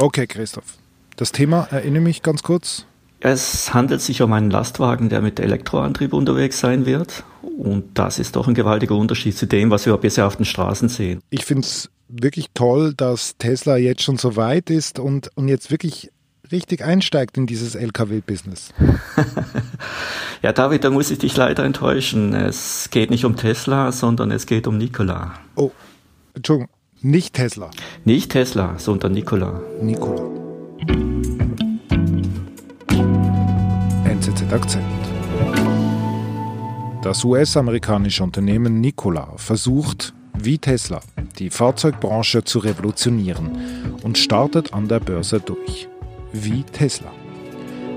Okay, Christoph. Das Thema, erinnere mich ganz kurz. Es handelt sich um einen Lastwagen, der mit Elektroantrieb unterwegs sein wird. Und das ist doch ein gewaltiger Unterschied zu dem, was wir bisher auf den Straßen sehen. Ich finde es wirklich toll, dass Tesla jetzt schon so weit ist und, und jetzt wirklich richtig einsteigt in dieses Lkw-Business. ja, David, da muss ich dich leider enttäuschen. Es geht nicht um Tesla, sondern es geht um Nikola. Oh, Entschuldigung, nicht Tesla. Nicht Tesla, sondern Nikola. Nikola. NZZ Akzent. Das US-amerikanische Unternehmen Nikola versucht, wie Tesla, die Fahrzeugbranche zu revolutionieren und startet an der Börse durch. Wie Tesla.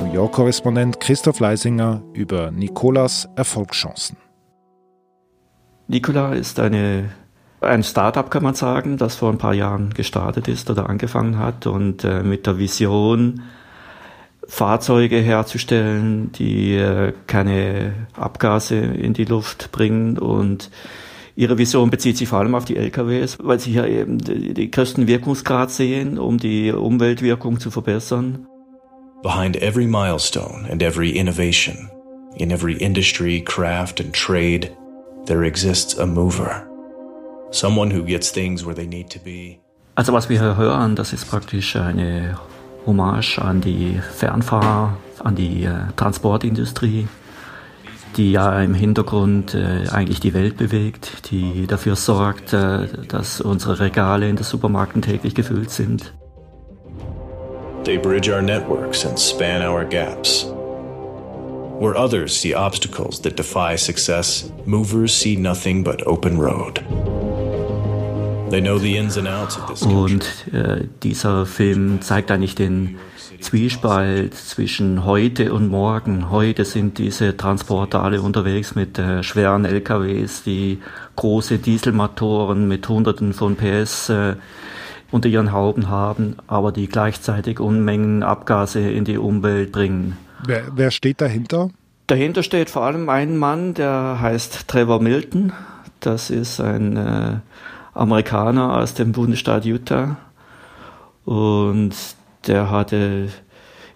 New York-Korrespondent Christoph Leisinger über Nikolas Erfolgschancen. Nikola ist eine, ein Startup, kann man sagen, das vor ein paar Jahren gestartet ist oder angefangen hat und äh, mit der Vision, Fahrzeuge herzustellen, die äh, keine Abgase in die Luft bringen und Ihre Vision bezieht sich vor allem auf die LKWs, weil Sie hier eben die größten Wirkungsgrad sehen, um die Umweltwirkung zu verbessern. Behind every milestone and every innovation, in every industry, craft and trade, there exists a mover. Someone who gets things where they need to be. Also was wir hier hören, das ist praktisch eine Hommage an die Fernfahrer, an die äh, Transportindustrie, die ja im Hintergrund äh, eigentlich die Welt bewegt, die dafür sorgt, äh, dass unsere Regale in den Supermärkten täglich gefüllt sind. They bridge our networks and span our gaps. Where others see obstacles that defy success, movers see nothing but open road. Und äh, dieser Film zeigt eigentlich den Zwiespalt zwischen heute und morgen. Heute sind diese Transporter alle unterwegs mit äh, schweren LKWs, die große Dieselmotoren mit Hunderten von PS äh, unter ihren Hauben haben, aber die gleichzeitig Unmengen Abgase in die Umwelt bringen. Wer, wer steht dahinter? Dahinter steht vor allem ein Mann, der heißt Trevor Milton. Das ist ein äh, Amerikaner aus dem Bundesstaat Utah. Und der hatte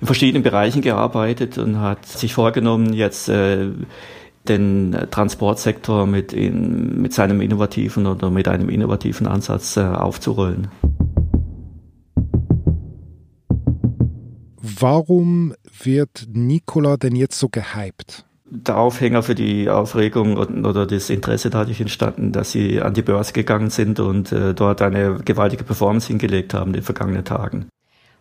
in verschiedenen Bereichen gearbeitet und hat sich vorgenommen, jetzt äh, den Transportsektor mit, in, mit seinem innovativen oder mit einem innovativen Ansatz äh, aufzurollen. Warum wird Nikola denn jetzt so gehypt? Der Aufhänger für die Aufregung oder das Interesse dadurch entstanden, dass sie an die Börse gegangen sind und äh, dort eine gewaltige Performance hingelegt haben in den vergangenen Tagen.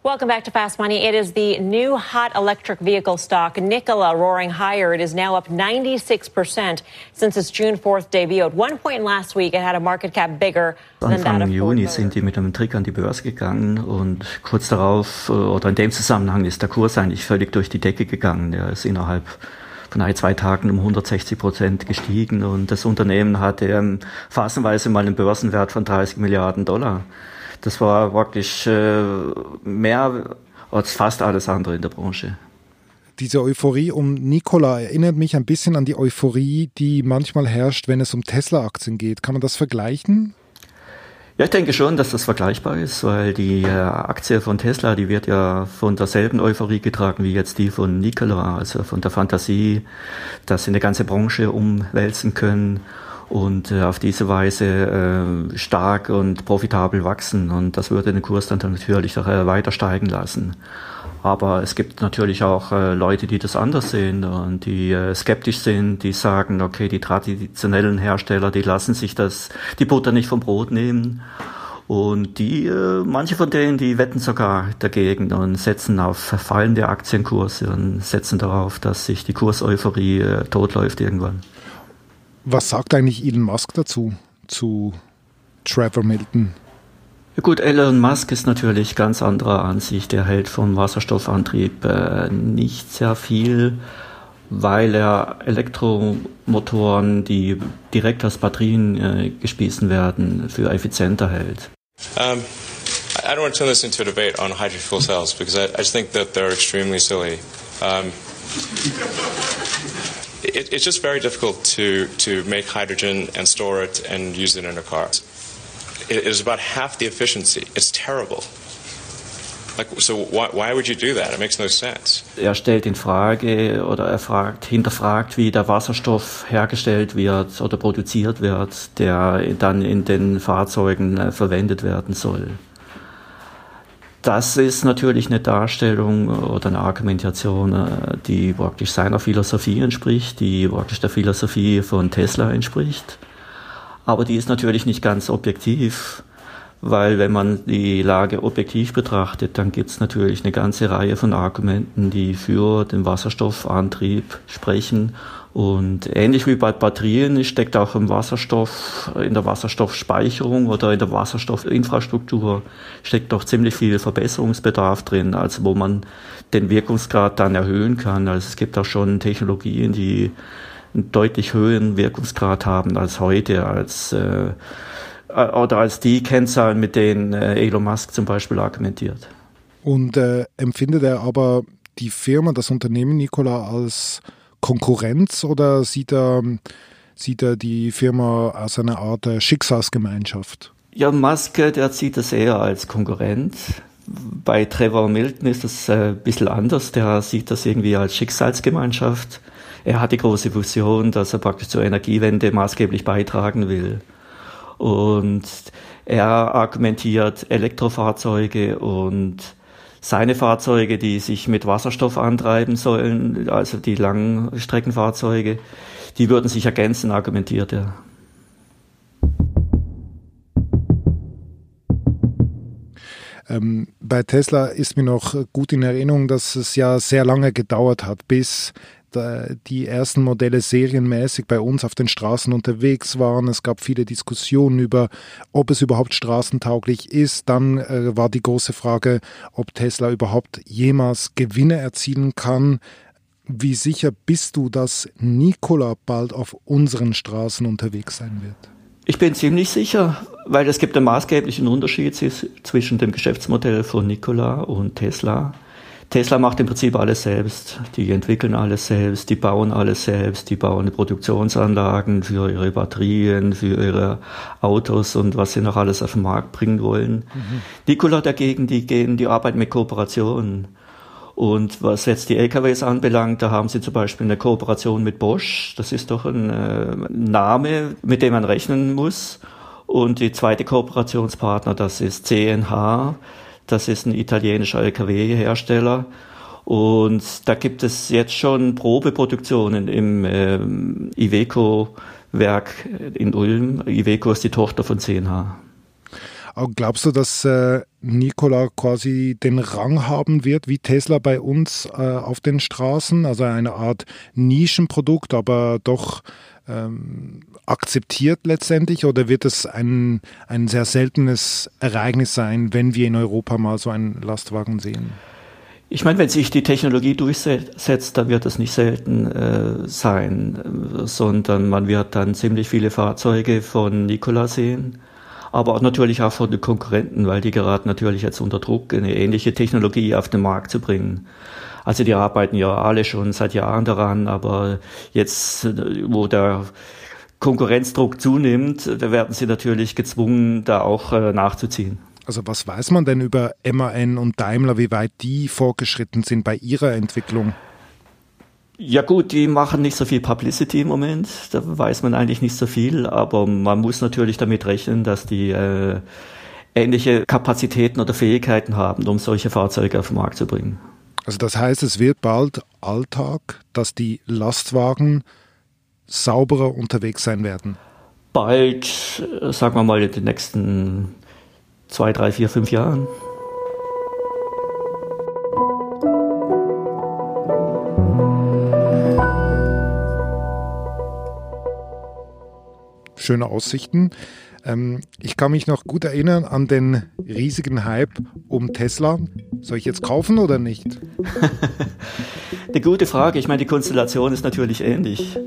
Welcome back to Fast Money. It is the new hot electric vehicle stock, Nikola, roaring higher. It is now up 96% since its June 4th debut. At one point last week, it had a market cap bigger than that of Juni sind die mit einem Trick an die Börse gegangen und kurz darauf, äh, oder in dem Zusammenhang, ist der Kurs eigentlich völlig durch die Decke gegangen. Der ist innerhalb von ein, zwei Tagen um 160 Prozent gestiegen und das Unternehmen hatte ähm, phasenweise mal einen Börsenwert von 30 Milliarden Dollar. Das war wirklich äh, mehr als fast alles andere in der Branche. Diese Euphorie um Nikola erinnert mich ein bisschen an die Euphorie, die manchmal herrscht, wenn es um Tesla-Aktien geht. Kann man das vergleichen? Ja, ich denke schon, dass das vergleichbar ist, weil die äh, Aktie von Tesla, die wird ja von derselben Euphorie getragen wie jetzt die von Nikola, also von der Fantasie, dass sie eine ganze Branche umwälzen können und äh, auf diese Weise äh, stark und profitabel wachsen. Und das würde den Kurs dann natürlich auch, weiter steigen lassen. Aber es gibt natürlich auch äh, Leute, die das anders sehen und die äh, skeptisch sind, die sagen, okay, die traditionellen Hersteller, die lassen sich das, die Butter nicht vom Brot nehmen. Und die, äh, manche von denen, die wetten sogar dagegen und setzen auf fallende Aktienkurse und setzen darauf, dass sich die Kurseuphorie äh, totläuft irgendwann. Was sagt eigentlich Elon Musk dazu, zu Trevor Milton? Ja gut, Elon Musk ist natürlich ganz anderer Ansicht. Er hält vom Wasserstoffantrieb äh, nicht sehr viel, weil er Elektromotoren, die direkt aus Batterien äh, gespissen werden, für effizienter hält. Um, I don't want to turn this into a debate on hydrogen fuel cells because I, I just think that they're extremely silly. Um, it, it's just very difficult to, to make hydrogen and store it and use it in a car. It is about half the efficiency. It's terrible. Like, so why, why would you do that? It makes no sense. Er stellt in Frage oder er fragt, hinterfragt, wie der Wasserstoff hergestellt wird oder produziert wird, der dann in den Fahrzeugen äh, verwendet werden soll. Das ist natürlich eine Darstellung oder eine Argumentation, äh, die praktisch seiner Philosophie entspricht, die praktisch der Philosophie von Tesla entspricht. Aber die ist natürlich nicht ganz objektiv weil wenn man die Lage objektiv betrachtet, dann gibt es natürlich eine ganze Reihe von Argumenten, die für den Wasserstoffantrieb sprechen. Und ähnlich wie bei Batterien steckt auch im Wasserstoff, in der Wasserstoffspeicherung oder in der Wasserstoffinfrastruktur steckt doch ziemlich viel Verbesserungsbedarf drin, also wo man den Wirkungsgrad dann erhöhen kann. Also es gibt auch schon Technologien, die einen deutlich höheren Wirkungsgrad haben als heute, als äh, äh, oder als die Kennzahlen, mit denen äh, Elon Musk zum Beispiel argumentiert. Und äh, empfindet er aber die Firma, das Unternehmen Nikola als Konkurrenz oder sieht er, sieht er die Firma als eine Art äh, Schicksalsgemeinschaft? Ja, Musk, der sieht das eher als Konkurrent. Bei Trevor Milton ist das ein bisschen anders. Der sieht das irgendwie als Schicksalsgemeinschaft. Er hat die große Vision, dass er praktisch zur Energiewende maßgeblich beitragen will. Und er argumentiert Elektrofahrzeuge und seine Fahrzeuge, die sich mit Wasserstoff antreiben sollen, also die Langstreckenfahrzeuge, die würden sich ergänzen, argumentiert er. Ähm, bei Tesla ist mir noch gut in Erinnerung, dass es ja sehr lange gedauert hat, bis die ersten Modelle serienmäßig bei uns auf den Straßen unterwegs waren. Es gab viele Diskussionen über, ob es überhaupt straßentauglich ist. Dann äh, war die große Frage, ob Tesla überhaupt jemals Gewinne erzielen kann. Wie sicher bist du, dass Nikola bald auf unseren Straßen unterwegs sein wird? Ich bin ziemlich sicher, weil es gibt einen maßgeblichen Unterschied zwischen dem Geschäftsmodell von Nikola und Tesla. Tesla macht im Prinzip alles selbst. Die entwickeln alles selbst, die bauen alles selbst, die bauen Produktionsanlagen für ihre Batterien, für ihre Autos und was sie noch alles auf den Markt bringen wollen. Mhm. Nikola dagegen, die gehen, die arbeiten mit Kooperationen. Und was jetzt die LKWs anbelangt, da haben sie zum Beispiel eine Kooperation mit Bosch. Das ist doch ein äh, Name, mit dem man rechnen muss. Und die zweite Kooperationspartner, das ist CNH. Das ist ein italienischer LKW-Hersteller. Und da gibt es jetzt schon Probeproduktionen im äh, Iveco-Werk in Ulm. Iveco ist die Tochter von CNH. Glaubst du, dass äh, Nikola quasi den Rang haben wird wie Tesla bei uns äh, auf den Straßen? Also eine Art Nischenprodukt, aber doch ähm, akzeptiert letztendlich oder wird es ein, ein sehr seltenes Ereignis sein, wenn wir in Europa mal so einen Lastwagen sehen? Ich meine, wenn sich die Technologie durchsetzt, dann wird das nicht selten äh, sein, sondern man wird dann ziemlich viele Fahrzeuge von Nikola sehen, aber natürlich auch von den Konkurrenten, weil die geraten natürlich jetzt unter Druck, eine ähnliche Technologie auf den Markt zu bringen. Also die arbeiten ja alle schon seit Jahren daran, aber jetzt, wo der Konkurrenzdruck zunimmt, da werden sie natürlich gezwungen, da auch äh, nachzuziehen. Also was weiß man denn über MAN und Daimler, wie weit die vorgeschritten sind bei ihrer Entwicklung? Ja gut, die machen nicht so viel Publicity im Moment, da weiß man eigentlich nicht so viel, aber man muss natürlich damit rechnen, dass die äh, ähnliche Kapazitäten oder Fähigkeiten haben, um solche Fahrzeuge auf den Markt zu bringen. Also das heißt, es wird bald Alltag, dass die Lastwagen sauberer unterwegs sein werden. Bald, äh, sagen wir mal, in den nächsten zwei, drei, vier, fünf Jahren. Schöne Aussichten. Ähm, ich kann mich noch gut erinnern an den riesigen Hype um Tesla. Soll ich jetzt kaufen oder nicht? Eine gute Frage. Ich meine, die Konstellation ist natürlich ähnlich.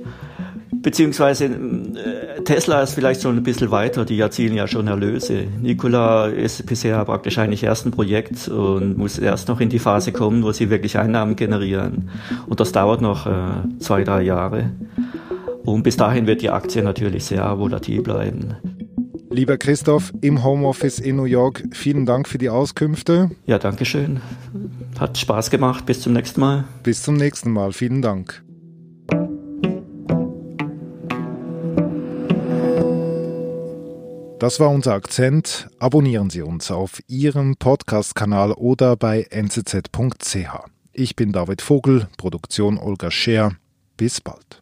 Beziehungsweise äh, Tesla ist vielleicht schon ein bisschen weiter, die erzielen ja schon Erlöse. Nikola ist bisher praktisch eigentlich erst ein Projekt und muss erst noch in die Phase kommen, wo sie wirklich Einnahmen generieren. Und das dauert noch äh, zwei, drei Jahre. Und bis dahin wird die Aktie natürlich sehr volatil bleiben. Lieber Christoph, im Homeoffice in New York, vielen Dank für die Auskünfte. Ja, danke schön. Hat Spaß gemacht. Bis zum nächsten Mal. Bis zum nächsten Mal. Vielen Dank. Das war unser Akzent. Abonnieren Sie uns auf Ihrem Podcast-Kanal oder bei nzz.ch. Ich bin David Vogel, Produktion Olga Scher. Bis bald.